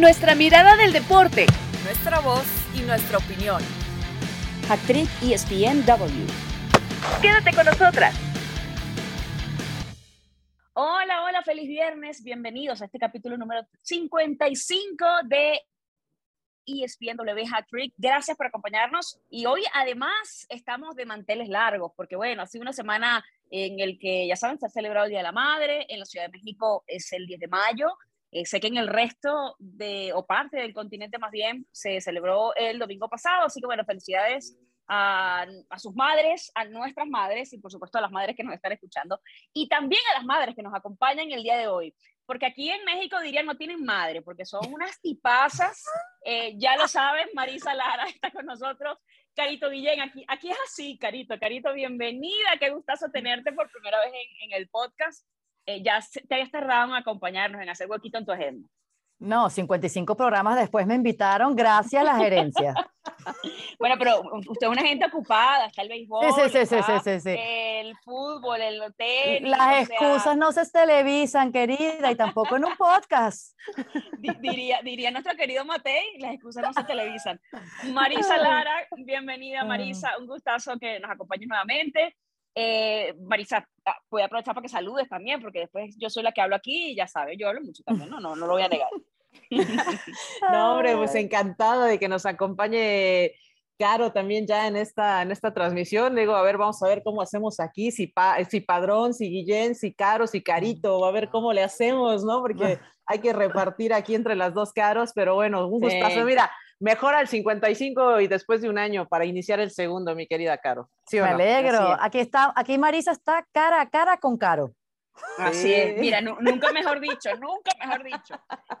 Nuestra mirada del deporte. Nuestra voz y nuestra opinión. Actriz ESPNW. Quédate con nosotras. Hola, hola, feliz viernes. Bienvenidos a este capítulo número 55 de ESPNW Hat Trick. Gracias por acompañarnos. Y hoy además estamos de manteles largos, porque bueno, ha sido una semana en el que, ya saben, se ha celebrado el Día de la Madre. En la Ciudad de México es el 10 de mayo. Eh, sé que en el resto de, o parte del continente más bien, se celebró el domingo pasado, así que bueno, felicidades a, sus madres, a nuestras madres y por supuesto a las madres que nos están escuchando y también a las madres que nos acompañan el día de hoy. Porque aquí en México dirían no tienen madre, porque son unas tipazas, eh, ya lo saben, Marisa Lara está con nosotros, Carito Guillén, aquí, aquí es así, Carito, Carito, bienvenida, qué gustazo tenerte por primera vez en el podcast. Eh, ya te hayas tardado en acompañarnos, en hacer huequito en tu agenda. No, 55 programas después me invitaron, gracias a la gerencia. bueno, pero usted es una gente ocupada, está el béisbol, sí, sí, sí, sí, el fútbol, el hotel. Las excusas sea... no se televisan, querida, y tampoco en un podcast. diría, diría nuestro querido Matei, las excusas no se televisan. Marisa Lara, bienvenida Marisa, un gustazo que nos acompañes nuevamente. Eh, Marisa, ah, voy a aprovechar para que saludes también, porque después yo soy la que hablo aquí y ya sabes, yo hablo mucho también, no, no, no lo voy a negar. no, hombre, pues encantado de que nos acompañe Caro también ya en esta, en esta transmisión. Digo, a ver, vamos a ver cómo hacemos aquí, si, pa, si Padrón, si Guillén, si Caro, si Carito, a ver cómo le hacemos, ¿no? Porque hay que repartir aquí entre las dos Caros, pero bueno, un gustazo. Sí. Mira, mejor al 55 y después de un año para iniciar el segundo, mi querida Caro. ¿Sí Me no? alegro. Aquí está, aquí Marisa está cara a cara con Caro. Así es, mira, nunca mejor dicho, nunca mejor dicho.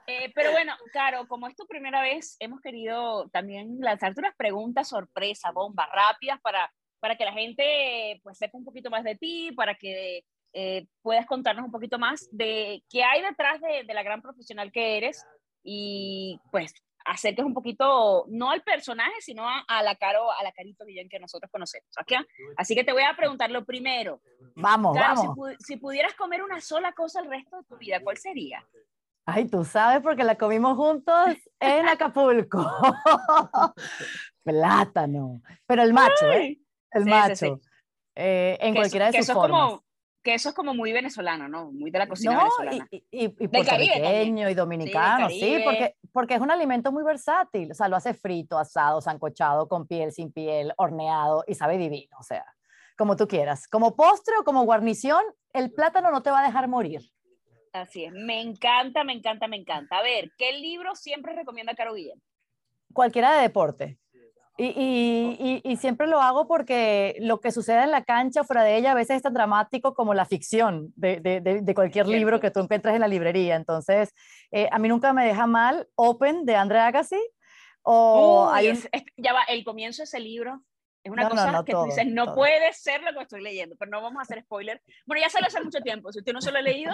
Eh, pero bueno, Caro, como es tu primera vez, hemos querido también lanzarte unas preguntas sorpresa, bomba, rápidas, para, para que la gente pues sepa un poquito más de ti, para que eh, puedas contarnos un poquito más de qué hay detrás de, de la gran profesional que eres y pues acerques un poquito, no al personaje, sino a, a, la caro, a la carito Guillén que nosotros conocemos. ¿okay? Así que te voy a preguntar lo primero. Vamos, claro, vamos. Si, pu si, pudieras comer una sola cosa el resto de tu vida, ¿cuál sería? Ay, tú sabes porque la comimos juntos en Acapulco. Plátano. Pero el macho, ¿eh? El sí, macho. Sí, sí. Eh, en que cualquiera eso, de sus que formas. Como, que eso es como muy venezolano, ¿no? Muy de la cocina no, venezolana. Y, y, y puertorriqueño y dominicano, sí, sí, porque, porque es un alimento muy versátil. O sea, lo hace frito, asado, sancochado, con piel, sin piel, horneado y sabe divino. O sea, como tú quieras. Como postre o como guarnición, el plátano no te va a dejar morir. Así es. Me encanta, me encanta, me encanta. A ver, ¿qué libro siempre recomienda Caro Guillén? Cualquiera de deporte. Y, y, y, y, siempre lo hago porque lo que sucede en la cancha fuera de ella a veces es tan dramático como la ficción de, de, de, de cualquier libro que tú encuentres en la librería. Entonces, eh, a mí nunca me deja mal Open de Andre Agassi. O Uy, hay un... es, es, ya va, el comienzo de ese libro es una no, cosa no, no, que todo, tú dices, no todo. puede ser lo que estoy leyendo, pero no vamos a hacer spoiler. Bueno, ya salió hace mucho tiempo, si usted no se lo ha leído,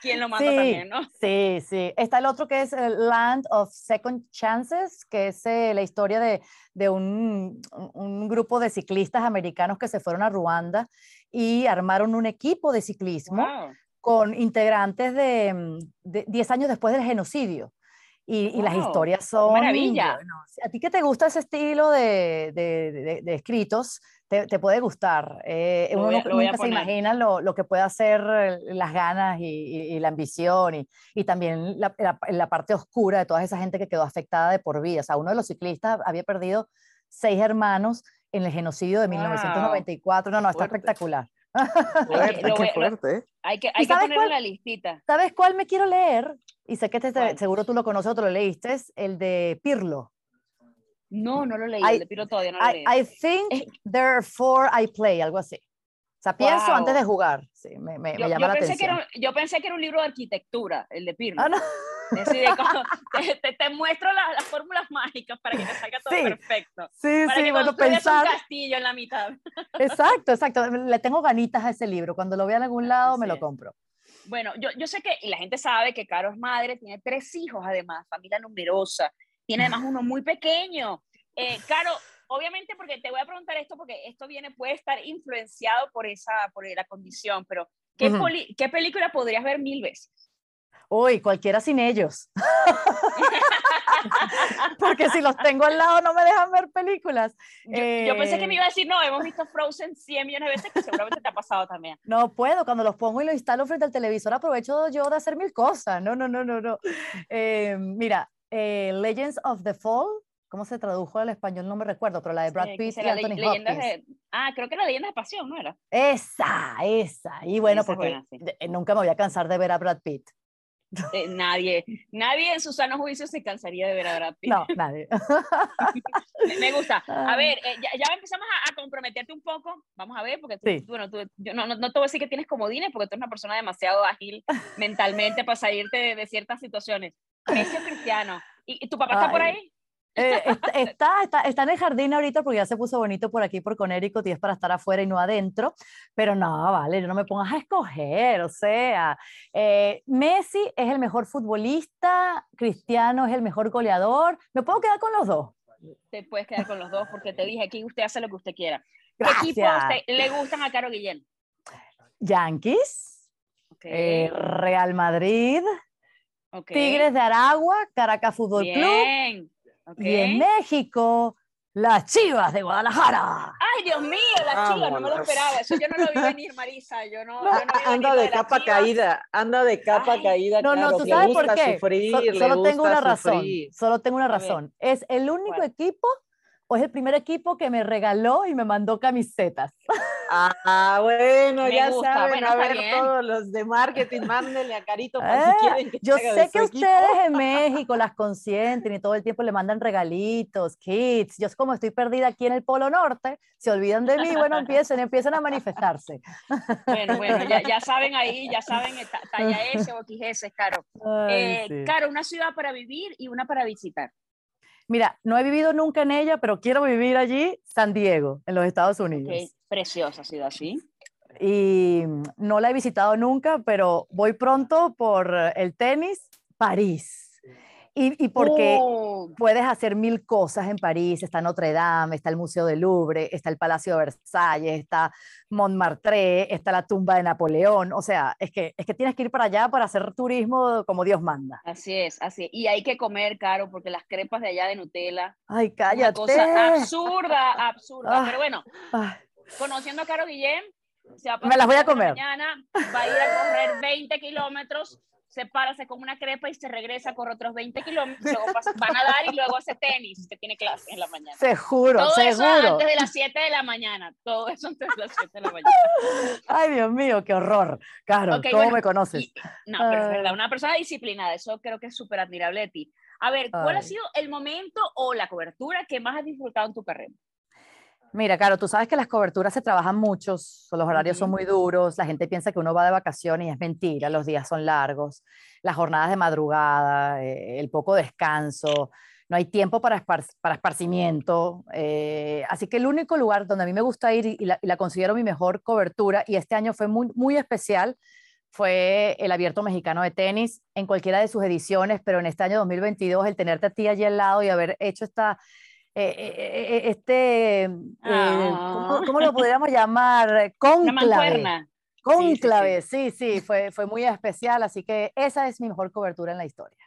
¿quién lo manda sí, también, no? Sí, sí. Está el otro que es Land of Second Chances, que es eh, la historia de, de un, un, grupo de ciclistas americanos que se fueron a Ruanda y armaron un equipo de ciclismo wow. con integrantes de, de 10 años después del genocidio. Y, wow, y, las historias son... Maravilla. Bueno, a ti que te gusta ese estilo de, de, de, de escritos, te, te, puede gustar. Eh, uno voy, nunca se imagina lo, lo, que puede hacer las ganas y, y, y la ambición y, y también la, la, la, parte oscura de toda esa gente que quedó afectada de por vida. O sea, uno de los ciclistas había perdido seis hermanos en el genocidio de wow. 1994. No, no, está espectacular. Fuerte, qué fuerte. ¿eh? Hay que, hay que ponerlo en la listita. ¿Sabes cuál me quiero leer? Y sé que este, seguro tú lo conoces o te lo leíste, es el de Pirlo. No, no lo leí, I, el de Pirlo todavía no lo leí. I, I think therefore I play, algo así. O sea, pienso wow. antes de jugar. Sí, me, me, yo, me llama yo la pensé atención. Que era, yo pensé que era un libro de arquitectura, el de Pirlo. Ah, no. Te, te, te, muestro la, las fórmulas mágicas para que te salga todo sí. perfecto. Sí, para sí, que bueno, pensar. un castillo en la mitad. Exacto, exacto. Le tengo ganitas a ese libro. Cuando lo vea en algún lado, me lo compro. Bueno, yo, yo sé que, y la gente sabe que Caro es madre, tiene tres hijos además, familia numerosa, tiene además uno muy pequeño. Eh, Caro, obviamente porque te voy a preguntar esto porque esto viene, puede estar influenciado por esa, por la condición, pero ¿qué, uh -huh. ¿qué película podrías ver mil veces? Uy, cualquiera sin ellos. porque si los tengo al lado no me dejan ver películas. Yo, pensé que me iba a decir, no, hemos visto Frozen 100 millones de veces, que seguramente te ha pasado también. No puedo, cuando los pongo y los instalo frente al televisor, aprovecho yo de hacer mil cosas. No, no, no, no, no. Eh, mira, eh, Legends of the Fall, ¿cómo se tradujo al español? No me recuerdo, pero la de Brad Pitt y Anthony Hopkins. ah, creo que era Leyendas de Pasión, ¿no era? Esa, esa. Y bueno, porque nunca me voy a cansar de ver a Brad Pitt. Eh, nadie, nadie en su sano juicio se cansaría de ver a Brad Pitt. No, nadie. me, gusta. A ver, eh, ya, empezamos a, comprometerte un poco. Vamos a ver, porque tú, bueno, tú, yo no, no, te voy a decir que tienes comodines, porque tú eres una persona demasiado ágil mentalmente para salirte de, ciertas situaciones. Messi Cristiano. ¿Y, tu papá está por ahí? Eh, está, está, está, en el jardín ahorita porque ya se puso bonito por aquí, por Conérico, y es para estar afuera y no adentro. Pero no, vale, no me pongas a escoger. O sea, eh, Messi es el mejor futbolista, Cristiano es el mejor goleador. ¿Me puedo quedar con los dos? Te puedes quedar con los dos porque te dije aquí usted hace lo que usted quiera. ¿Qué equipo le gustan a Caro Guillén? Yankees, eh, Real Madrid, Tigres de Aragua, Caracas Fútbol Club y en México, las Chivas de Guadalajara. Ay, Dios mío, las Chivas, no me lo esperaba. Eso yo no lo vi venir, Marisa. Yo no, anda de, capa caída, anda de capa caída. No, no, ¿tú sabes por qué? solo tengo una razón. Solo tengo una razón. Es el único equipo o es el primer equipo que me regaló y me mandó camisetas. Ah, bueno, ya saben, a ver todos los de marketing, mándenle a Carito para si ah, quieren que Yo sé que ustedes en México las consienten y todo el tiempo le mandan regalitos, kits. Yo como estoy perdida aquí en el Polo Norte, se olvidan de mí, bueno, empiecen, empiezan a manifestarse. Bueno, bueno, ya, ya saben ahí, ya saben, talla S o XS, Caro. Eh, Caro, una ciudad para vivir y una para visitar. Mira, no he vivido nunca en ella, pero quiero vivir allí, San Diego, en los Estados Unidos. Preciosa ciudad, sí. Y no la he visitado nunca, pero voy pronto por el tenis, París. Y, porque oh. puedes hacer mil cosas en París, está Notre Dame, está el Museo del Louvre, está el Palacio de Versalles, está Montmartre, está la tumba de Napoleón, o sea, es que, es que tienes que ir para allá para hacer turismo como Dios manda. Así es, así Y hay que comer caro porque las crepas de allá de Nutella. Ay, cállate. Una cosa absurda, absurda. Pero bueno, conociendo a Caro Guillén, se va a Me las voy a comer. Mañana va a ir a correr 20 kilómetros se para, se come una crepa y se regresa, corre otros 20 kilómetros, luego va a nadar y luego hace tenis, que tiene clase en la mañana. Seguro, todo seguro. Eso antes de las 7 de la mañana, todo eso antes de las 7 de la mañana. Ay, Dios mío, qué horror. Claro, ¿cómo me conoces? no, pero es verdad, una persona disciplinada, eso creo que es súper admirable de ti. A ver, ¿cuál ha sido el momento o la cobertura que más has disfrutado en tu carrera? Mira, claro, tú sabes que las coberturas se trabajan muchos, los horarios son muy duros, la gente piensa que uno va de vacaciones y es mentira, los días son largos, las jornadas de madrugada, eh, el poco descanso, no hay tiempo para, para esparcimiento. Eh, así que el único lugar donde a mí me gusta ir y la, considero mi mejor cobertura, y este año fue muy, muy especial, fue el Abierto Mexicano de Tenis en cualquiera de sus ediciones, pero en este año 2022 el tenerte a ti allí al lado y haber hecho esta eh, eh, eh, este, ah. ¿cómo, lo podríamos llamar? Conclave. Conclave, sí sí, fue, fue muy especial, así que esa es mi mejor cobertura en la historia.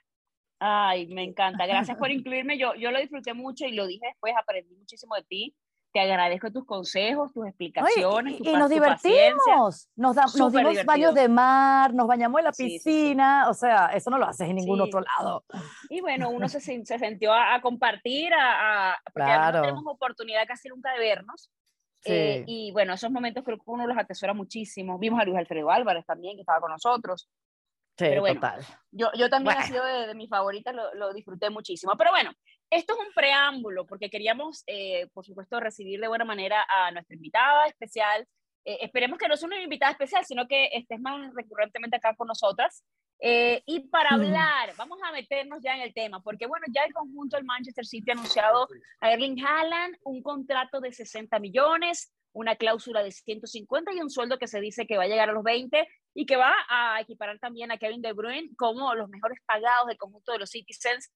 Ay, me encanta, gracias por incluirme, yo, yo lo disfruté mucho y lo dije después, aprendí muchísimo de ti te agradezco tus consejos, tus explicaciones. y, nos divertimos, nos, nos dimos baños de mar, nos bañamos en la piscina, o sea, eso no lo haces en ningún otro lado. Y bueno, uno se, se sintió a, compartir, a, porque no tenemos oportunidad casi nunca de vernos. Eh, y bueno, esos momentos creo que uno los atesora muchísimo. Vimos a Luis Alfredo Álvarez también, que estaba con nosotros. Sí, Pero bueno, total. Yo, yo también he sido de, de mis favoritas, lo, lo, disfruté muchísimo. Pero bueno, esto es un preámbulo porque queríamos, eh, por supuesto, recibir de buena manera a nuestra invitada especial. Eh, esperemos que no sea una invitada especial, sino que estés más recurrentemente acá con nosotras. Eh, y para hablar, vamos a meternos ya en el tema, porque bueno, ya el conjunto del Manchester City ha anunciado a Erling Haaland un contrato de 60 millones, una cláusula de 150 y un sueldo que se dice que va a llegar a los 20 y que va a equiparar también a Kevin De Bruyne como los mejores pagados del conjunto de los Citizens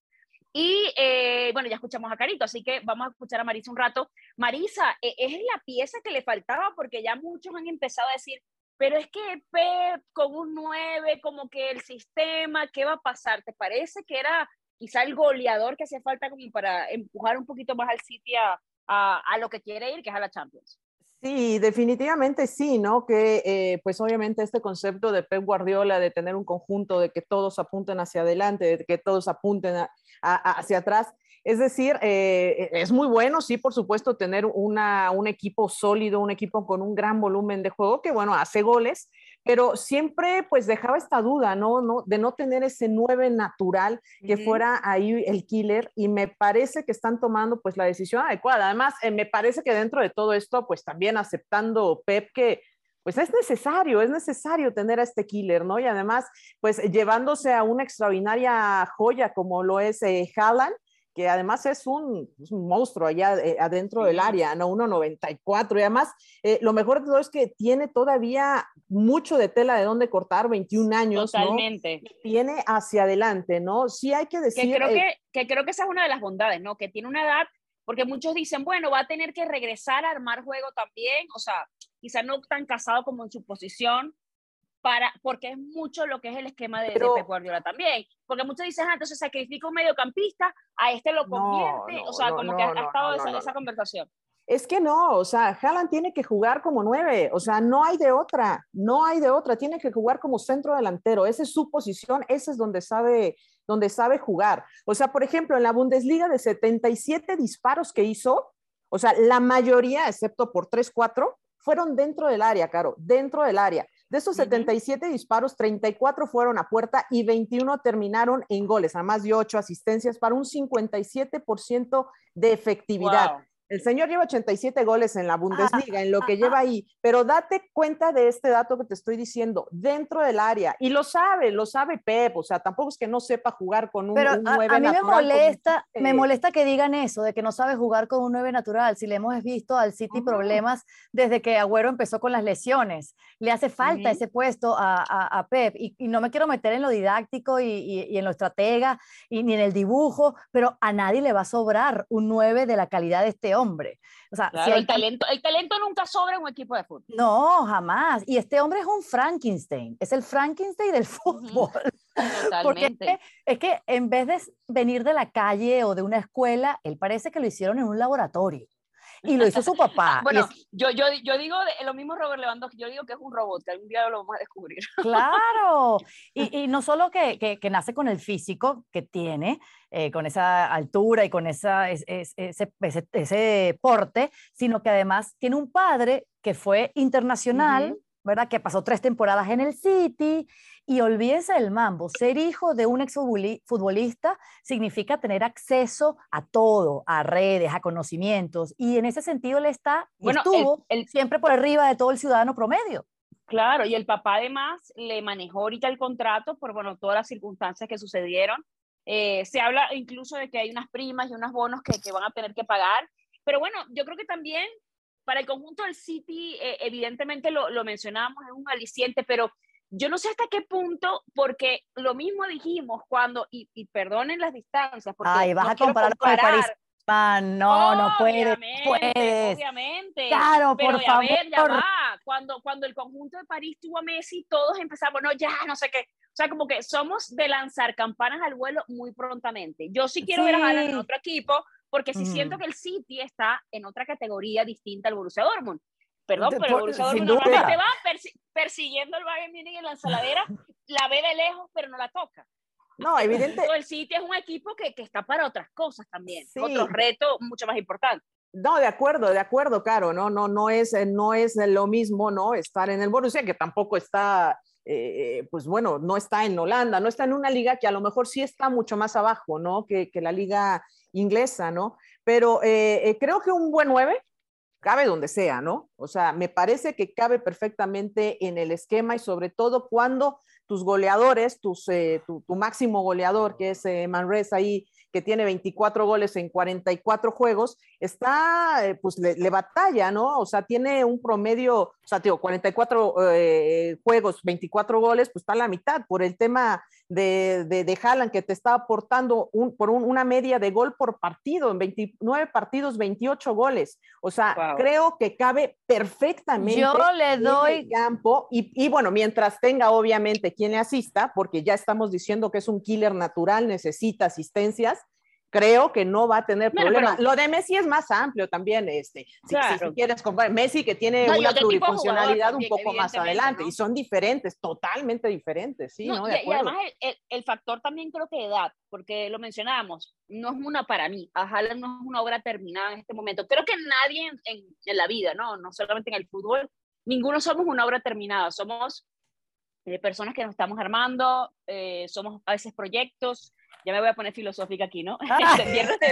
y eh, bueno, ya escuchamos a Carito, así que vamos a escuchar a Marisa un rato. Marisa, e, es la pieza que le faltaba porque ya muchos han empezado a decir, pero es que Pep con un 9, como que el sistema, ¿qué va a pasar? ¿Te parece que era quizá el goleador que hacía falta como para empujar un poquito más al City a, a, lo que quiere ir, que es a la Champions. Sí, definitivamente sí, ¿no? Que eh, pues obviamente este concepto de Pep Guardiola de tener un conjunto, de que todos apunten hacia adelante, de que todos apunten hacia atrás, es decir, eh, es muy bueno, sí, por supuesto, tener una, un equipo sólido, un equipo con un gran volumen de juego que, bueno, hace goles, pero siempre pues dejaba esta duda, ¿no? ¿no? De no tener ese 9 natural que fuera ahí el killer y me parece que están tomando pues la decisión adecuada. Además, eh, me parece que dentro de todo esto pues también aceptando Pep que pues es necesario, es necesario tener a este killer, ¿no? Y además, pues llevándose a una extraordinaria joya como lo es eh, Haaland, que además es un, monstruo allá eh, adentro del área, ¿no? 1.94. Y además, eh, lo mejor de todo es que tiene todavía mucho de tela de dónde cortar, 21 años. Totalmente. Tiene hacia adelante, ¿no? Sí hay que decir. Que creo, que, que creo que esa es una de las bondades, ¿no? Que tiene una edad, porque muchos dicen, bueno, va a tener que regresar a armar juego también, o sea, quizá no tan casado como en su posición, para, porque es mucho lo que es el esquema de, Pep Guardiola también. Porque muchos dicen, ah, entonces sacrifica un mediocampista, a este lo convierte, o sea, como que ha, estado esa, esa, conversación. Es que no, o sea, Haaland tiene que jugar como nueve, o sea, no hay de otra, no hay de otra, tiene que jugar como centro delantero, esa es su posición, ese es donde sabe, donde sabe jugar. O sea, por ejemplo, en la Bundesliga de 77 disparos que hizo, o sea, la mayoría, excepto por 3, 4, fueron dentro del área, Caro, dentro del área. De esos 77 disparos, 34 fueron a puerta y 21 terminaron en goles, además de 8 asistencias para un 57% de efectividad. El señor lleva 87 goles en la Bundesliga, en lo que lleva ahí, pero date cuenta de este dato que te estoy diciendo, dentro del área, y lo sabe, lo sabe Pep, o sea, tampoco es que no sepa jugar con un, pero a, mí me molesta, me molesta que digan eso, de que no sabe jugar con un 9 natural, si le hemos visto al City problemas desde que Agüero empezó con las lesiones, le hace falta ese puesto a, a, Pep, y, no me quiero meter en lo didáctico y, y, en lo estratega, y ni en el dibujo, pero a nadie le va a sobrar un 9 de la calidad de este hombre. O sea, si el, talento, el talento nunca sobra en un equipo de fútbol. No, jamás. Y este hombre es un Frankenstein, es el Frankenstein del fútbol. Porque es que, en vez de venir de la calle o de una escuela, él parece que lo hicieron en un laboratorio y lo hizo su papá. bueno, yo, yo, yo digo lo mismo Robert Lewandowski, yo digo que es un robot, que algún día lo vamos a descubrir. Claro, y, y no solo que, que, que, nace con el físico que tiene, eh, con esa altura y con esa, ese, ese, ese, porte, sino que además tiene un padre que fue internacional. ¿Verdad? Que pasó tres temporadas en el City y olvídense del mambo. Ser hijo de un exfutbolista significa tener acceso a todo, a redes, a conocimientos y en ese sentido él está, bueno, estuvo siempre por arriba de todo el ciudadano promedio. Claro, y el papá además le manejó ahorita el contrato por bueno, todas las circunstancias que sucedieron. Eh, se habla incluso de que hay unas primas y unos bonos que, que van a tener que pagar. Pero bueno, yo creo que también para el conjunto del City, eh, evidentemente lo, lo mencionábamos, es un aliciente, pero yo no sé hasta qué punto, porque lo mismo dijimos cuando, y, y perdonen las distancias, porque Ay, vas a comparar con el París. no, no puedes, puedes. Obviamente. Claro, pero por favor. Ver, ya va. Cuando, cuando el conjunto de París tuvo a Messi, todos empezamos, no, ya, no sé qué. O sea, como que somos de lanzar campanas al vuelo muy prontamente. Yo sí quiero ver a Haaland en otro equipo, porque sí siento que el City está en otra categoría distinta al Borussia Dortmund. Perdón, pero el Borussia Dortmund normalmente va persiguiendo el Bayern Múnich en la ensaladera, la ve de lejos, pero no la toca. No, evidente. El City es un equipo que, que está para otras cosas también, otros retos mucho más importantes. No, de acuerdo, de acuerdo, Caro, no, no, no es, no es lo mismo, ¿no? Estar en el Borussia, que tampoco está, eh, pues bueno, no está en Holanda, no está en una liga que a lo mejor sí está mucho más abajo, ¿no? Que, la liga inglesa, ¿no? Pero eh, eh, creo que un buen 9 cabe donde sea, ¿no? O sea, me parece que cabe perfectamente en el esquema y sobre todo cuando tus goleadores, tus, eh, tu, máximo goleador, que es Manres ahí, que tiene 24 goles en 44 juegos, está, pues le, batalla, ¿no? O sea, tiene un promedio, o sea, digo, 44 juegos, 24 goles, pues está a la mitad por el tema de, de, de Haaland, que te está aportando un, por una media de gol por partido, en 29 partidos, 28 goles. O sea, creo que cabe perfectamente. Yo le doy. En el campo y, y, bueno, mientras tenga obviamente quien le asista, porque ya estamos diciendo que es un killer natural, necesita asistencias creo que no va a tener problema. Lo de Messi es más amplio también, este, si, quieres comparar, Messi que tiene una plurifuncionalidad un poco más adelante y son diferentes, totalmente diferentes, sí, ¿no? y, además el, el, factor también creo que de edad, porque lo mencionábamos, no es una para mí, ojalá no es una obra terminada en este momento. Creo que nadie en, en, la vida, ¿no? No solamente en el fútbol, ninguno somos una obra terminada, somos eh, personas que nos estamos armando, eh, somos a veces proyectos, ya me voy a poner filosófica aquí, ¿no? Ah. Este, el, viernes de,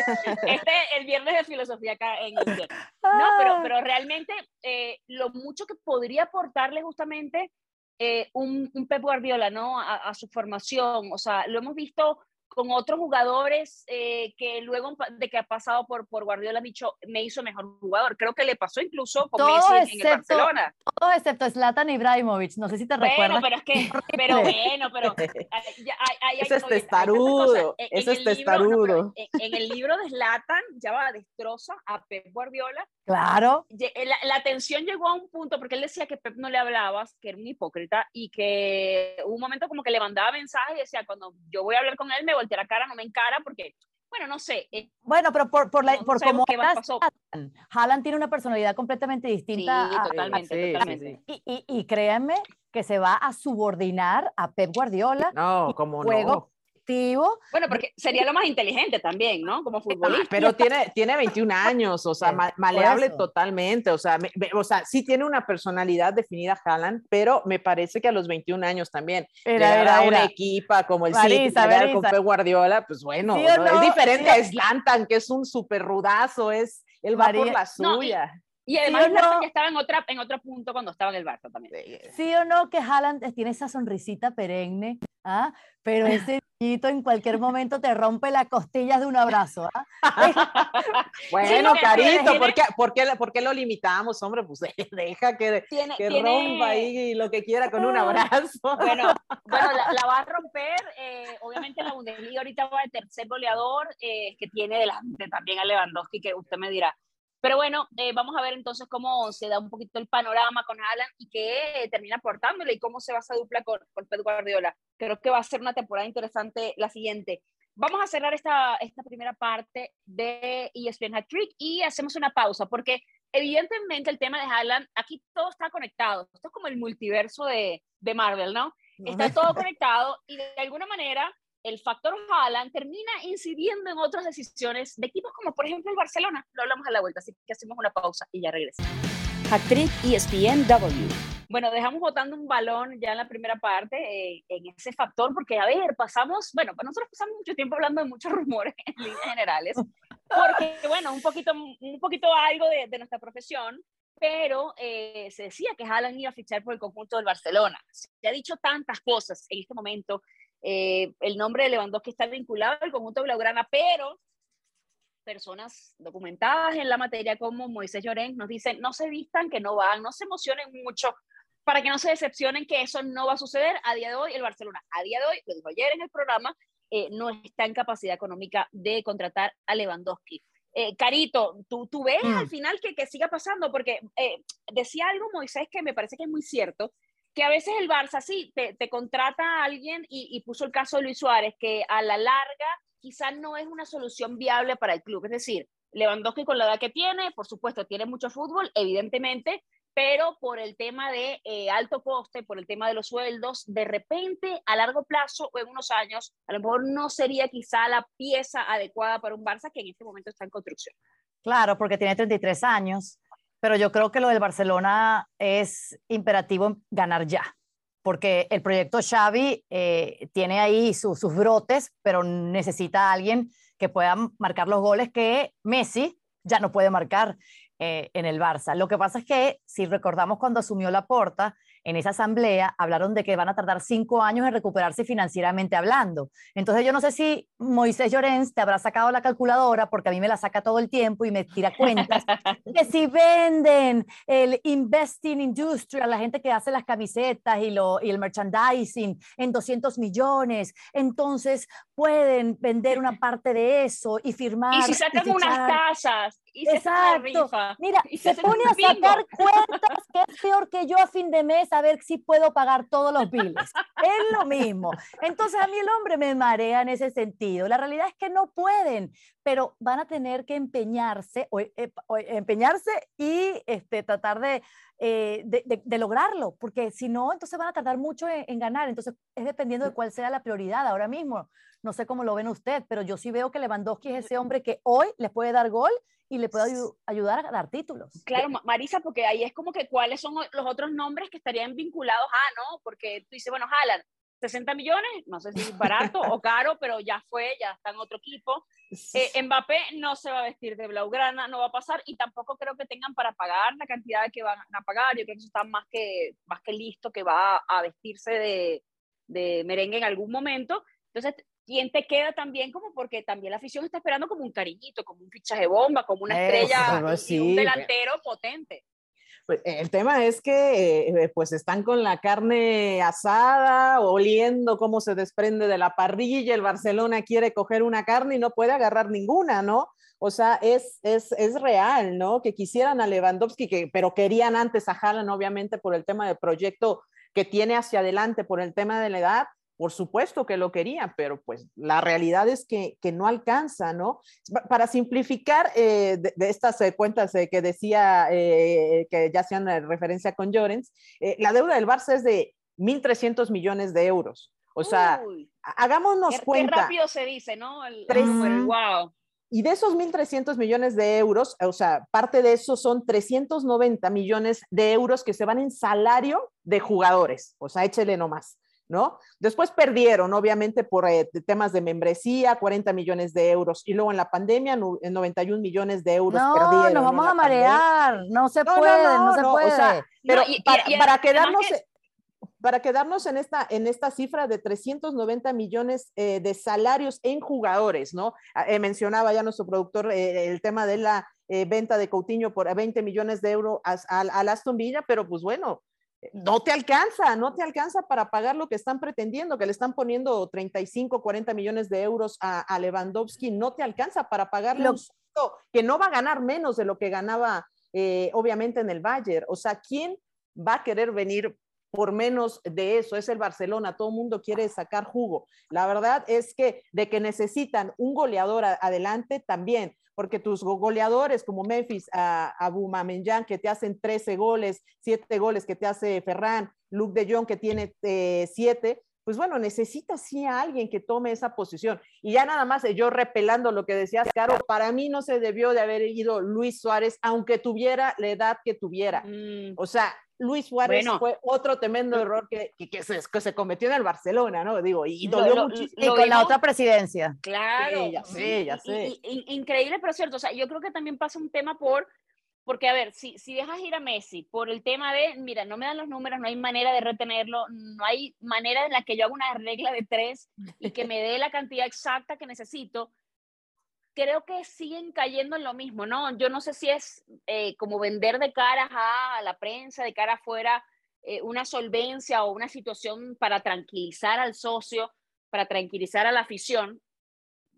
este, el viernes de filosofía acá en el No, pero, ah. pero realmente eh, lo mucho que podría aportarle justamente eh, un, un, Pep Guardiola, ¿no? A, a, su formación, o sea, lo hemos visto con otros jugadores eh, que luego de que ha pasado por, por Guardiola me hizo mejor jugador. Creo que le pasó incluso con Messi en, el Barcelona. Todo excepto Zlatan Ibrahimovic, no sé si te bueno, recuerdas. pero es que, pero bueno, pero... Ese es testarudo, ese es testarudo. En, el libro de Zlatan ya va, destroza a Pep Guardiola. Claro. La, la tensión llegó a un punto, porque él decía que Pep no le hablabas, que era un hipócrita, y que un momento como que le mandaba mensajes y decía, cuando yo voy a hablar con él, me voy la cara, no me encara porque, bueno, no sé. Eh, bueno, pero por, por, la, por cómo Haaland, tiene una personalidad completamente distinta. Sí, totalmente, totalmente. Y, y, y, créanme que se va a subordinar a Pep Guardiola. No, como no. Bueno, porque sería lo más inteligente también, ¿no? Como futbolista. Pero tiene, tiene 21 años, o sea, maleable totalmente, o sea, o sea, sí tiene una personalidad definida Haaland, pero me parece que a los 21 años también era, era, una equipa como el City, con Pep Guardiola, pues bueno, es diferente a Slantan, que es un súper rudazo, es, él va por la suya. Y además no? ya estaba en, otra, en otro punto cuando estaba en el Barça también. Sí o no que Haaland tiene esa sonrisita perenne, ¿ah? pero ese niñito en cualquier momento te rompe las costillas de un abrazo. ¿ah? bueno, Carito, ¿por qué, por, qué, ¿por qué, lo limitamos, hombre? Pues deja que, que rompa ahí lo que quiera con un ah. abrazo. Bueno, bueno la, va a romper. Eh, obviamente la Bundesliga ahorita va de tercer goleador, eh, que tiene delante también a Lewandowski, que usted me dirá, pero bueno, eh, vamos a ver entonces cómo se da un poquito el panorama con Alan y qué termina aportándole y cómo se va esa dupla con, con Pep Guardiola. Creo que va a ser una temporada interesante la siguiente. Vamos a cerrar esta, esta primera parte de ESPN Hat Trick y hacemos una pausa porque evidentemente el tema de Haaland, aquí todo está conectado. Esto es como el multiverso de, de Marvel, ¿no? Está todo conectado y de alguna manera el factor Haaland termina incidiendo en otras decisiones de equipos como por ejemplo el Barcelona. Lo hablamos a la vuelta, así que hacemos una pausa y ya regresamos. Actriz ESPNW. Bueno, dejamos botando un balón ya en la primera parte eh, en ese factor, porque a ver, pasamos, bueno, pues nosotros pasamos mucho tiempo hablando de muchos rumores en líneas generales, porque bueno, un poquito, un poquito algo de, de nuestra profesión, pero eh, se decía que Haaland iba a fichar por el conjunto del Barcelona. Se ha dicho tantas cosas en este momento eh, el nombre de Lewandowski está vinculado al conjunto blaugrana, pero personas documentadas en la materia como Moisés Llorén nos dicen, no se vistan que no van, no se emocionen mucho, para que no se decepcionen que eso no va a suceder. A día de hoy, el Barcelona, a día de hoy, lo dijo ayer en el programa, eh, no está en capacidad económica de contratar a Lewandowski. Eh, Carito, ¿tú, tú ves al mm. final que, que, siga pasando, porque decía algo Moisés que me parece que es muy cierto, que a veces el Barça sí te, contrata a alguien y, puso el caso de Luis Suárez, que a la larga quizás no es una solución viable para el club. Es decir, Lewandowski con la edad que tiene, por supuesto, tiene mucho fútbol, evidentemente, pero por el tema de eh, alto coste, por el tema de los sueldos, de repente a largo plazo o en unos años, a lo mejor no sería quizá la pieza adecuada para un Barça que en este momento está en construcción. Claro, porque tiene 33 años, pero yo creo que lo del Barcelona es imperativo ganar ya, porque el proyecto Xavi eh, tiene ahí sus brotes, pero necesita a alguien que pueda marcar los goles que Messi ya no puede marcar eh, en el Barça. Lo que pasa es que si recordamos cuando asumió la porta, en esa asamblea hablaron de que van a tardar cinco años en recuperarse financieramente hablando. Entonces yo no sé si Moisés Llorens te habrá sacado la calculadora, porque a mí me la saca todo el tiempo y me tira cuentas, que si venden el investing industrial, la gente que hace las camisetas y, lo, y el merchandising en 200 millones, entonces pueden vender una parte de eso y firmar. Y si sacan unas tasas Exacto. Mira, se, pone a sacar cuentas que es peor que yo a fin de mes a ver si puedo pagar todos los biles. es lo mismo. Entonces a mí el hombre me marea en ese sentido. La realidad es que no pueden, pero van a tener que empeñarse, o, eh, empeñarse y este, tratar eh, de, de, lograrlo, porque si no, entonces van a tardar mucho en, en ganar. Entonces es dependiendo de cuál sea la prioridad ahora mismo. No sé cómo lo ven usted, pero yo sí veo que Lewandowski es ese hombre que hoy les puede dar gol y le puede ayudar a dar títulos. Claro, Marisa, porque ahí es como que cuáles son los otros nombres que estarían vinculados a, ¿no? Porque tú dices, bueno, Haaland, 60 millones, no sé si es barato o caro, pero ya fue, ya está en otro equipo. Eh, Mbappé no se va a vestir de blaugrana, no va a pasar y tampoco creo que tengan para pagar la cantidad que van a pagar. Yo creo que eso está más que, más que listo que va a vestirse de, de merengue en algún momento. Entonces, ¿quién te queda también como porque también la afición está esperando como un cariñito, como un fichaje bomba, como una estrella y un delantero potente? Pues el tema es que eh, pues están con la carne asada, oliendo cómo se desprende de la parrilla, el Barcelona quiere coger una carne y no puede agarrar ninguna, ¿no? O sea, es, es, es real, ¿no? Que quisieran a Lewandowski, que, pero querían antes a Haaland, obviamente, por el tema del proyecto que tiene hacia adelante, por el tema de la edad, por supuesto que lo querían, pero pues la realidad es que, no alcanza, ¿no? Para simplificar eh, de, estas eh, cuentas eh, que decía que ya hacían referencia con Llorens, la deuda del Barça es de 1.300 millones de euros. O sea, hagámonos cuenta. Qué rápido se dice, ¿no? El, wow. Y de esos 1.300 millones de euros, o sea, parte de eso son 390 millones de euros que se van en salario de jugadores. O sea, échele nomás. ¿No? Después perdieron, obviamente, por eh, temas de membresía, 40 millones de euros, y luego en la pandemia, 91 millones de euros no, perdieron. nos vamos a marear, no se puede, no, se puede. pero para, quedarnos... Para quedarnos en esta, en esta cifra de 390 millones eh, de salarios en jugadores, ¿no? Ah, eh, mencionaba ya nuestro productor el tema de la venta de Coutinho por 20 millones de euros al Aston Villa, pero pues bueno, no te alcanza, no te alcanza para pagar lo que están pretendiendo, que le están poniendo 35, 40 millones de euros a, Lewandowski, no te alcanza para pagarle un que no va a ganar menos de lo que ganaba eh, obviamente en el Bayern. O sea, ¿quién va a querer venir por menos de eso? Es el Barcelona, todo el mundo quiere sacar jugo. La verdad es que de que necesitan un goleador adelante también porque tus goleadores como Memphis, a, a que te hacen 13 goles, 7 goles que te hace Ferran, Luke de Jong, que tiene 7, eh, pues bueno, necesitas sí a alguien que tome esa posición. Y ya nada más, yo repelando lo que decías, Caro, para mí no se debió de haber ido Luis Suárez, aunque tuviera la edad que tuviera. Mm. O sea, Luis Suárez fue otro tremendo error que, que, se, que, se, cometió en el Barcelona, ¿no? Digo, y dolió muchísimo. Y con la otra presidencia. Claro. Sí, ya sé, ya sé. increíble, pero cierto. O sea, yo creo que también pasa un tema por, porque a ver, si, si dejas ir a Messi por el tema de, mira, no me dan los números, no hay manera de retenerlo, no hay manera en la que yo haga una regla de tres y que me dé la cantidad exacta que necesito, creo que siguen cayendo en lo mismo, ¿no? Yo no sé si es eh, como vender de cara a la prensa, de cara afuera, eh, una solvencia o una situación para tranquilizar al socio, para tranquilizar a la afición,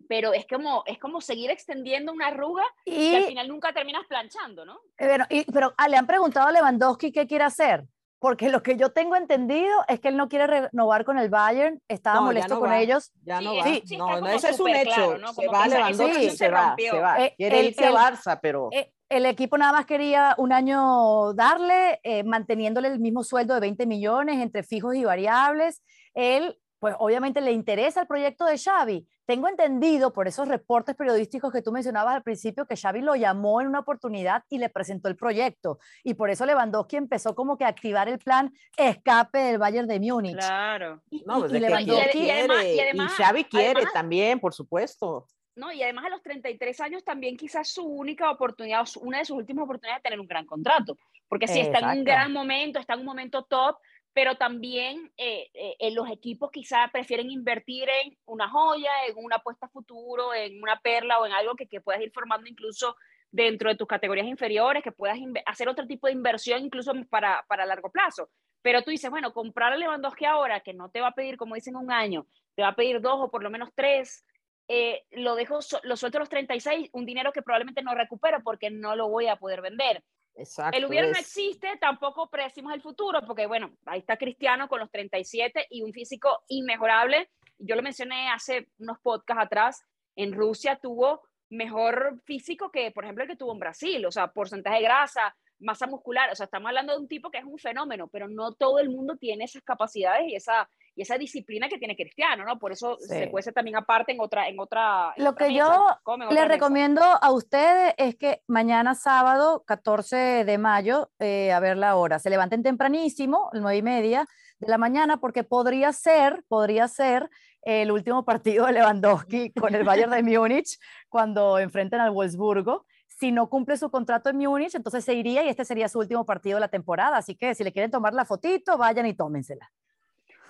pero es como, es como seguir extendiendo una arruga y al final nunca terminas planchando, ¿no? Pero, pero ah, le han preguntado a Lewandowski qué quiere hacer porque lo que yo tengo entendido es que él no quiere renovar con el Bayern, estaba molesto con ellos. Ya no va. Sí, no, no, ese es un hecho. Se va Lewandowski, se, va, se va. Eh, quiere irse a Barça, pero... Eh, el equipo nada más quería un año darle, eh, manteniéndole el mismo sueldo de 20 millones entre fijos y variables. Él pues obviamente le interesa el proyecto de Xavi. Tengo entendido por esos reportes periodísticos que tú mencionabas al principio que Xavi lo llamó en una oportunidad y le presentó el proyecto. Y por eso Lewandowski empezó como que a activar el plan escape del Bayern de Múnich. Claro. Y, no, pues Lewandowski quiere, y, además, Xavi quiere también, por supuesto. No, y además a los 33 años también quizás su única oportunidad, una de sus últimas oportunidades de tener un gran contrato. Porque si está en un gran momento, está en un momento top, pero también eh, eh, los equipos quizás prefieren invertir en una joya, en una apuesta futuro, en una perla o en algo que, que puedas ir formando incluso dentro de tus categorías inferiores, que puedas hacer otro tipo de inversión incluso para, para largo plazo. Pero tú dices, bueno, comprar a Lewandowski ahora, que no te va a pedir, como dicen, un año, te va a pedir dos o por lo menos tres, eh, lo dejo, los 36, un dinero que probablemente no recupero porque no lo voy a poder vender. Exacto, el hubiera no existe, tampoco predecimos el futuro, porque bueno, ahí está Cristiano con los 37 y un físico inmejorable. Yo lo mencioné hace unos podcasts atrás, en Rusia tuvo mejor físico que, por ejemplo, el que tuvo en Brasil, o sea, porcentaje de grasa, masa muscular, o sea, estamos hablando de un tipo que es un fenómeno, pero no todo el mundo tiene esas capacidades y esa, y esa disciplina que tiene Cristiano, ¿no? Por eso se puede ser también aparte en otra... En otra Lo que yo le recomiendo a ustedes es que mañana sábado, 14 de mayo, eh, a ver la hora, se levanten tempranísimo, 9 y media de la mañana, porque podría ser, podría ser el último partido de Lewandowski con el Bayern de Múnich cuando enfrenten al Wolfsburgo si no cumple su contrato en Múnich, entonces se iría y este sería su último partido de la temporada. Así que si le quieren tomar la fotito, vayan y tómensela.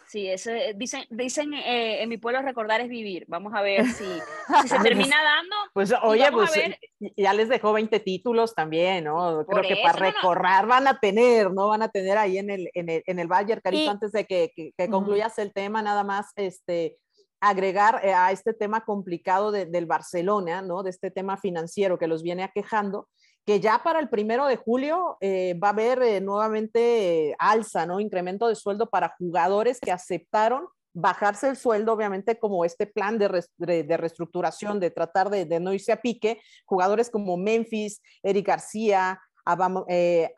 Sí, ese, dicen, dicen eh, en mi pueblo recordar es vivir. Vamos a ver si, se termina dando. Pues oye, pues ya les dejó 20 títulos también, ¿no? Creo que para recorrer van a tener, ¿no? Van a tener ahí en el, en el, en el Bayern, Carito, antes de que, que, concluyas el tema, nada más, este, agregar eh, a este tema complicado del Barcelona, ¿no? De este tema financiero que los viene aquejando, que ya para el primero de julio eh, va a haber eh, nuevamente alza, ¿no? Incremento de sueldo para jugadores que aceptaron bajarse el sueldo, obviamente, como este plan de, reestructuración, de tratar de, de, no irse a pique, jugadores como Memphis, Eric García, Aba, eh,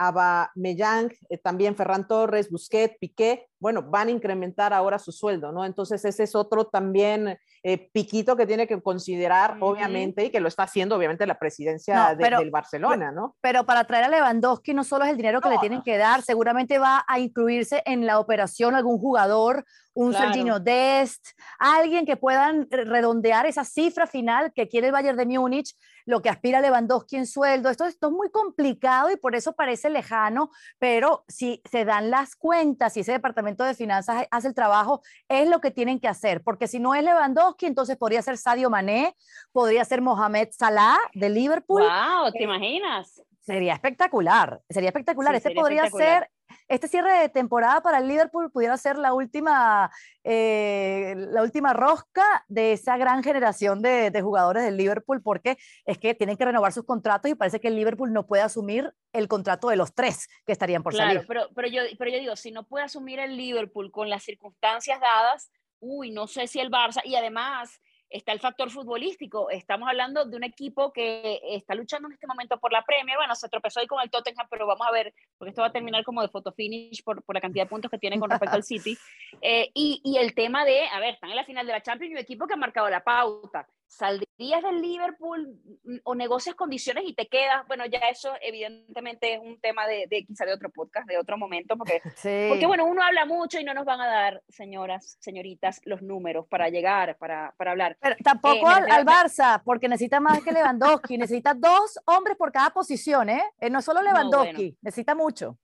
Meyang, eh, también Ferran Torres, Busquet, Piqué, bueno, van a incrementar ahora su sueldo, ¿no? Entonces ese es otro también eh, piquito que tiene que considerar, obviamente, y que lo está haciendo, obviamente, la presidencia del Barcelona, ¿no? Pero para traer a Lewandowski no solo es el dinero que le tienen que dar, seguramente va a incluirse en la operación algún jugador, un Sergio Dest, alguien que puedan redondear esa cifra final que quiere el Bayern de Múnich, lo que aspira Lewandowski en sueldo. Esto, esto es muy complicado y por eso parece lejano, pero si se dan las cuentas, si ese departamento de finanzas hace el trabajo, es lo que tienen que hacer, porque si no es Lewandowski, entonces podría ser Sadio Mané, podría ser Mohamed Salah de Liverpool. ¡Wow! ¿Te imaginas? Sería espectacular, sería espectacular. este podría ser, este cierre de temporada para el Liverpool pudiera ser la última, eh, la última rosca de esa gran generación de, de, jugadores del Liverpool, porque es que tienen que renovar sus contratos y parece que el Liverpool no puede asumir el contrato de los tres que estarían por claro, salir. Pero, pero, yo, pero yo digo, si no puede asumir el Liverpool con las circunstancias dadas, uy, no sé si el Barça, y además está el factor futbolístico. Estamos hablando de un equipo que está luchando en este momento por la Premier. Bueno, se tropezó ahí con el Tottenham, pero vamos a ver, porque esto va a terminar como de photo finish por, por la cantidad de puntos que tienen con respecto al City. Eh, y, y, el tema de, a ver, están en la final de la Champions y un equipo que ha marcado la pauta. ¿Saldrías del Liverpool mm, o negocias condiciones y te quedas? Bueno, ya eso evidentemente es un tema de, de quizá de otro podcast, de otro momento, porque, porque bueno, uno habla mucho y no nos van a dar, señoras, señoritas, los números para llegar, para, para hablar. Pero tampoco eh, al, Barça, porque necesita más que Lewandowski, necesita dos hombres por cada posición, ¿eh? eh no solo Lewandowski, necesita mucho.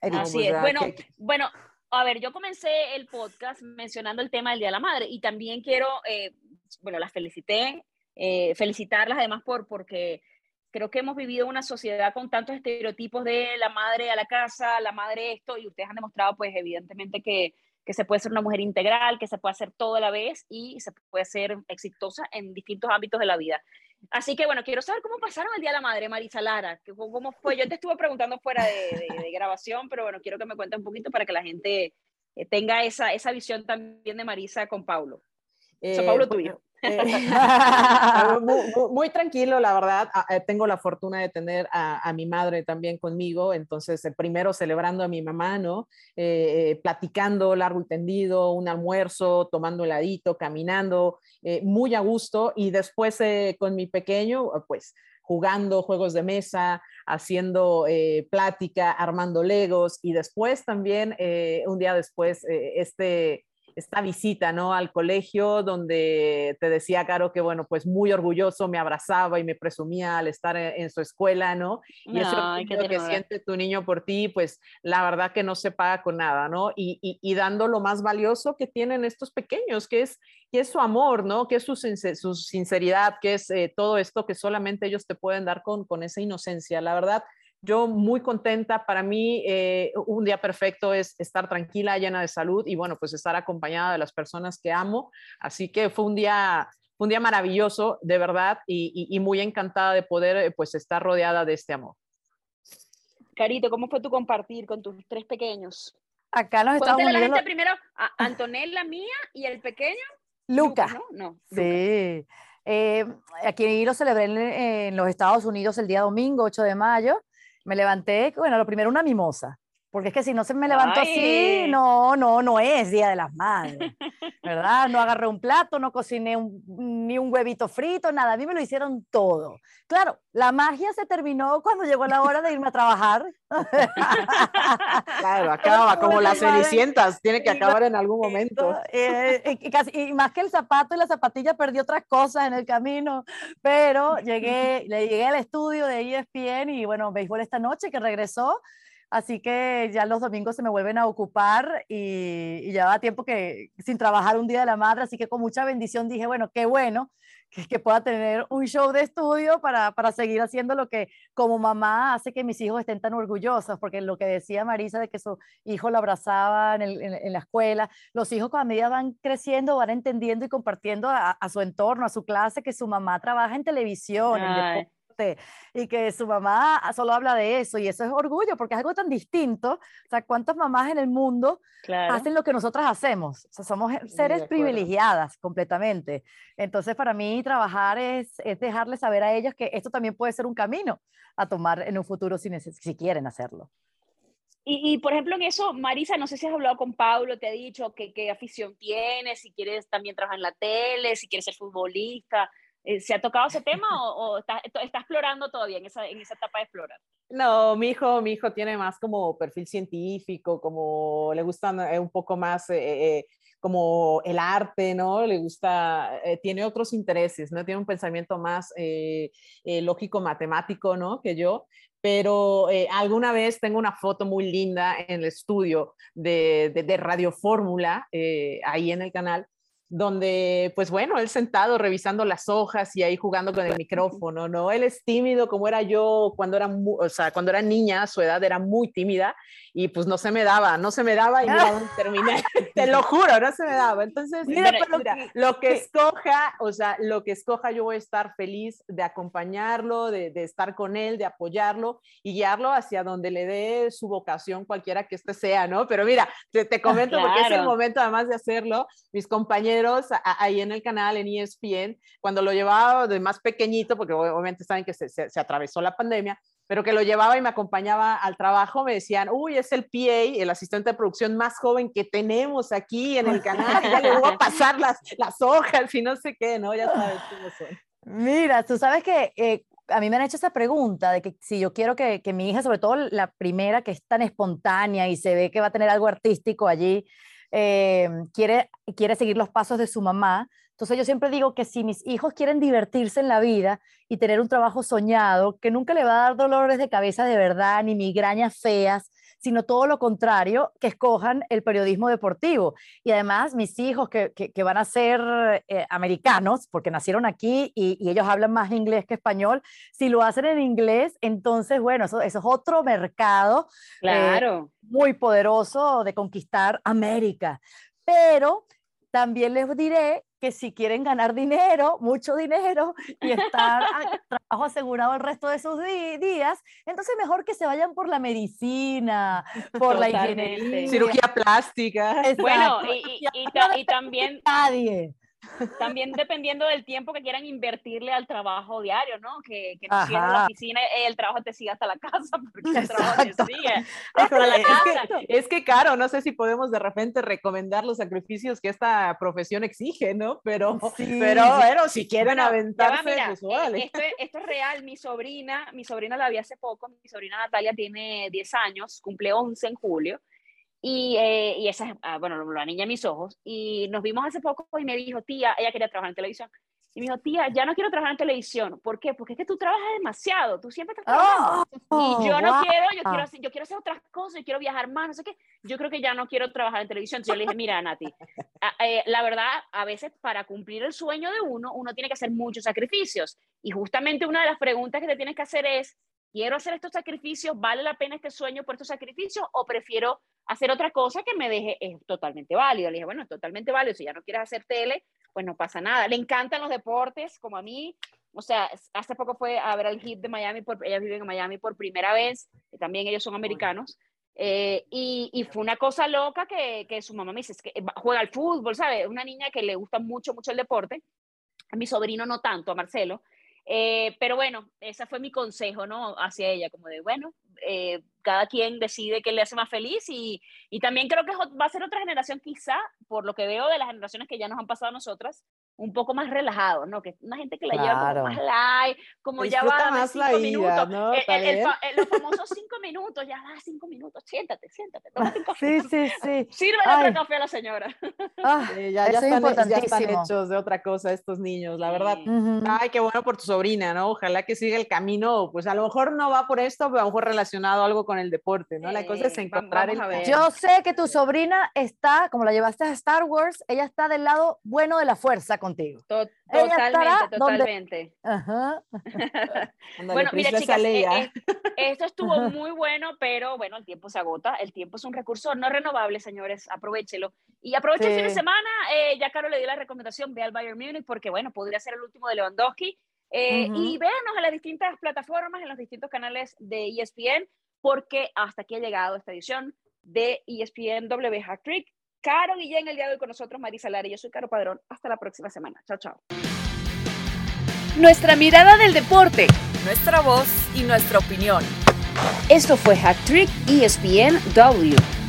Así es. Bueno, bueno, a ver, yo comencé el podcast mencionando el tema del Día de la Madre y también quiero, eh, bueno, las felicité, eh, felicitarlas además por, porque creo que hemos vivido una sociedad con tantos estereotipos de la madre a la casa, la madre esto, y ustedes han demostrado pues evidentemente que, que se puede ser una mujer integral, que se puede hacer todo a la vez y se puede ser exitosa en distintos ámbitos de la vida. Así que bueno, quiero saber cómo pasaron el Día de la Madre, Marisa Lara. ¿Cómo fue? Yo te estuve preguntando fuera de, grabación, pero bueno, quiero que me cuentes un poquito para que la gente eh, tenga esa, esa visión también de Marisa con Paulo. Eh, Paulo tuyo. Eh, muy, tranquilo, la verdad. Ah, eh, tengo la fortuna de tener a, mi madre también conmigo, entonces primero celebrando a mi mamá, ¿no? platicando largo y tendido, un almuerzo, tomando heladito, caminando, muy a gusto. Y después con mi pequeño, pues jugando juegos de mesa, haciendo plática, armando legos y después también, un día después, este esta visita, ¿no? Al colegio donde te decía, Caro, que bueno, pues muy orgulloso, me abrazaba y me presumía al estar en, su escuela, ¿no? Y eso que siente tu niño por ti, pues la verdad que no se paga con nada, ¿no? Y, y, dando lo más valioso que tienen estos pequeños, que es, que es su amor, ¿no? Que es su, su sinceridad, que es eh, todo esto que solamente ellos te pueden dar con, con esa inocencia. La verdad, yo muy contenta. Para mí, eh, un día perfecto es estar tranquila, llena de salud y bueno, pues estar acompañada de las personas que amo. Así que fue un día, un día maravilloso, de verdad, y, muy encantada de poder eh, pues estar rodeada de este amor. Carito, ¿cómo fue tu compartir con tus tres pequeños? Acá nos Estados Unidos. la gente primero, a Antonella mía y el pequeño. Luca. ¿no? Sí. Eh, aquí lo celebré en, los Estados Unidos el día domingo, 8 de mayo. Me levanté, bueno, lo primero una mimosa, porque es que si no se me levantó así, no, no, no es Día de las Madres, ¿verdad? No agarré un plato, no cociné ni un huevito frito, nada, a mí me lo hicieron todo. Claro, la magia se terminó cuando llegó la hora de irme a trabajar. claro, acaba como las cenicientas, tiene que acabar en algún momento. Eh, y, y, más que el zapato y la zapatilla perdí otras cosas en el camino, pero llegué, le llegué al estudio de ESPN y bueno, béisbol esta noche que regresó Así que ya los domingos se me vuelven a ocupar y, ya va tiempo que sin trabajar un día de la madre, así que con mucha bendición dije, bueno, qué bueno que, que pueda tener un show de estudio para, para, seguir haciendo lo que como mamá hace que mis hijos estén tan orgullosos, porque lo que decía Marisa de que su hijo lo abrazaba en, en, la escuela, los hijos a medida van creciendo van entendiendo y compartiendo a, su entorno, a su clase, que su mamá trabaja en televisión, en y que su mamá solo habla de eso y eso es orgullo porque es algo tan distinto. O sea, ¿cuántas mamás en el mundo hacen lo que nosotras hacemos? O sea, somos seres privilegiadas completamente. Entonces, para mí trabajar es, es dejarles saber a ellos que esto también puede ser un camino a tomar en un futuro si, si quieren hacerlo. Y, y, por ejemplo, en eso, Marisa, no sé si has hablado con Pablo, te ha dicho qué afición tienes, si quieres también trabajar en la tele, si quieres ser futbolista. Eh, ¿Se ha tocado ese tema o, está, está, explorando todavía en esa, en esa etapa de explorar? No, mi hijo, mi hijo tiene más como perfil científico, como le gusta eh, un poco más eh, como el arte, ¿no? Le gusta, tiene otros intereses, ¿no? Tiene un pensamiento más lógico, matemático, ¿no? Que yo, pero alguna vez tengo una foto muy linda en el estudio de, de, de Radio Fórmula, ahí en el canal, donde, pues bueno, él sentado revisando las hojas y ahí jugando con el micrófono, ¿no? Él es tímido como era yo cuando era, o sea, cuando era niña, su edad era muy tímida y pues no se me daba, no se me daba y mira, terminé, te lo juro, no se me daba. Entonces, mira, lo que escoja, o sea, lo que escoja yo voy a estar feliz de acompañarlo, de, de estar con él, de apoyarlo y guiarlo hacia donde le dé su vocación, cualquiera que este sea, ¿no? Pero mira, te, te comento porque es el momento además de hacerlo, mis compañeros ahí en el canal, en ESPN, cuando lo llevaba de más pequeñito, porque obviamente saben que se, se, atravesó la pandemia, pero que lo llevaba y me acompañaba al trabajo, me decían, uy, es el PA, el asistente de producción más joven que tenemos aquí en el canal, ya le voy a pasar las, las hojas y no sé qué, ¿no? Ya sabes cómo son. Mira, tú sabes que eh, a mí me han hecho esa pregunta de que si yo quiero que, que, mi hija, sobre todo la primera que es tan espontánea y se ve que va a tener algo artístico allí, eh, quiere, quiere seguir los pasos de su mamá. Entonces yo siempre digo que si mis hijos quieren divertirse en la vida y tener un trabajo soñado, que nunca le va a dar dolores de cabeza de verdad ni migrañas feas, sino todo lo contrario, que escojan el periodismo deportivo. Y además, mis hijos que, que, van a ser eh, americanos, porque nacieron aquí y, ellos hablan más inglés que español, si lo hacen en inglés, entonces, bueno, eso, eso es otro mercado eh, claro. muy poderoso de conquistar América. Pero también les diré que si quieren ganar dinero, mucho dinero, y estar trabajo asegurado el resto de sus días, entonces mejor que se vayan por la medicina, por la ingeniería. Cirugía plástica. Bueno, y, y también... Nadie. También dependiendo del tiempo que quieran invertirle al trabajo diario, ¿no? Que, que no la oficina y el trabajo te siga hasta la casa, porque el trabajo te sigue hasta la es casa. Que, es que, caro, no sé si podemos de repente recomendar los sacrificios que esta profesión exige, ¿no? Pero, pero bueno, si quieren aventarse, pues vale. esto, esto, es real, mi sobrina, mi sobrina la vi hace poco, mi sobrina Natalia tiene 10 años, cumple 11 en julio, Y, eh, y esa es, ah, bueno, la niña a mis ojos. Y nos vimos hace poco y me dijo, tía, ella quería trabajar en televisión. Y me dijo, tía, ya no quiero trabajar en televisión. ¿Por qué? Porque es que tú trabajas demasiado, tú siempre estás trabajando. Oh, y yo no quiero, yo quiero, yo quiero hacer otras cosas, yo quiero viajar más, no sé qué. Yo creo que ya no quiero trabajar en televisión. Entonces yo le dije, mira, Nati, eh, la verdad, a veces para cumplir el sueño de uno, uno tiene que hacer muchos sacrificios. Y justamente una de las preguntas que te tienes que hacer es, ¿quiero hacer estos sacrificios? ¿Vale la pena este sueño por estos sacrificios? ¿O prefiero hacer otra cosa que me deje? Es totalmente válido. Le dije, bueno, es totalmente válido. Si ya no quieres hacer tele, pues no pasa nada. Le encantan los deportes, como a mí. O sea, hace poco fue a ver al hit de Miami, por, ellas viven en Miami por primera vez, también ellos son americanos. Eh, y, y, fue una cosa loca que, que su mamá me dice, es que juega al fútbol, ¿sabes? Una niña que le gusta mucho, mucho el deporte. A mi sobrino no tanto, a Marcelo. Eh, pero bueno, ese fue mi consejo, ¿no? Hacia ella, como de, bueno, eh, cada quien decide qué le hace más feliz y, y, también creo que va a ser otra generación quizá, por lo que veo de las generaciones que ya nos han pasado a nosotras, un poco más relajado, ¿no? Que una gente que la lleva como más light, como ya va más cinco la minutos. ¿no? El, los famosos cinco minutos, ya va cinco minutos, siéntate, siéntate, tómate un café. Sí, sí, sí. Sirve otro café a la señora. Ah, ya, ya, están, ya, están, hechos de otra cosa estos niños, la verdad. Ay, qué bueno por tu sobrina, ¿no? Ojalá que siga el camino, pues a lo mejor no va por esto, pero a lo mejor relacionado algo con el deporte, ¿no? la cosa es encontrar el... Yo sé que tu sobrina está, como la llevaste a Star Wars, ella está del lado bueno de la fuerza contigo. totalmente, totalmente. Ajá. bueno, mira chicas, eh, eh, esto estuvo muy bueno, pero bueno, el tiempo se agota, el tiempo es un recurso no renovable, señores, aprovechelo. Y aproveche el fin de semana, eh, ya Caro le dio la recomendación, ve al Bayern Munich, porque bueno, podría ser el último de Lewandowski, Y véanos en las distintas plataformas, en los distintos canales de ESPN porque hasta aquí ha llegado esta edición de ESPN W Hat Trick. Caro Guillén el día de hoy con nosotros, Marisa Lara y yo soy Caro Padrón. Hasta la próxima semana. Chao, chao. Nuestra mirada del deporte, nuestra voz y nuestra opinión. Esto fue Hat Trick ESPN W.